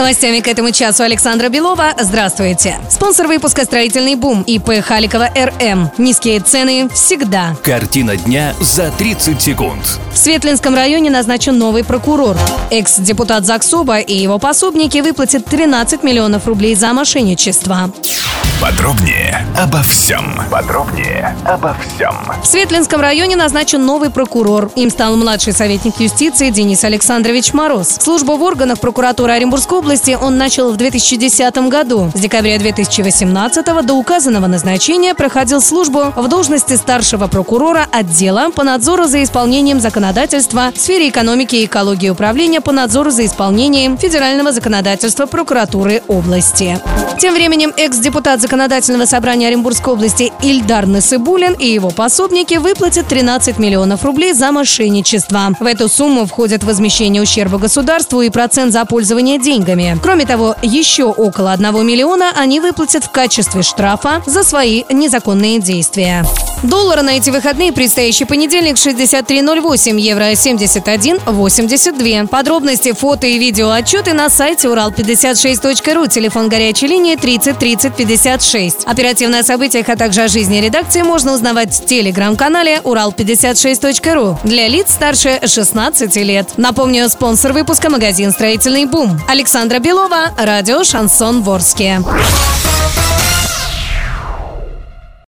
Новостями к этому часу Александра Белова. Здравствуйте. Спонсор выпуска «Строительный бум» ИП Халикова РМ. Низкие цены всегда. Картина дня за 30 секунд. В Светлинском районе назначен новый прокурор. Экс-депутат ЗАГСОБа и его пособники выплатят 13 миллионов рублей за мошенничество. Подробнее обо всем. Подробнее обо всем. В Светлинском районе назначен новый прокурор. Им стал младший советник юстиции Денис Александрович Мороз. Службу в органах прокуратуры Оренбургской области он начал в 2010 году. С декабря 2018 до указанного назначения проходил службу в должности старшего прокурора отдела по надзору за исполнением законодательства в сфере экономики и экологии управления по надзору за исполнением федерального законодательства прокуратуры области. Тем временем экс-депутат законодательного собрания Оренбургской области Ильдар Насыбулин и его пособники выплатят 13 миллионов рублей за мошенничество. В эту сумму входят возмещение ущерба государству и процент за пользование деньгами. Кроме того, еще около 1 миллиона они выплатят в качестве штрафа за свои незаконные действия. Доллар на эти выходные предстоящий понедельник 63.08, евро 71.82. Подробности, фото и видео отчеты на сайте урал56.ру, телефон горячей линии 30 30 56. Оперативно о событиях, а также о жизни редакции можно узнавать в телеграм-канале урал56.ру для лиц старше 16 лет. Напомню, спонсор выпуска магазин «Строительный бум». Александра Белова, радио «Шансон Ворске».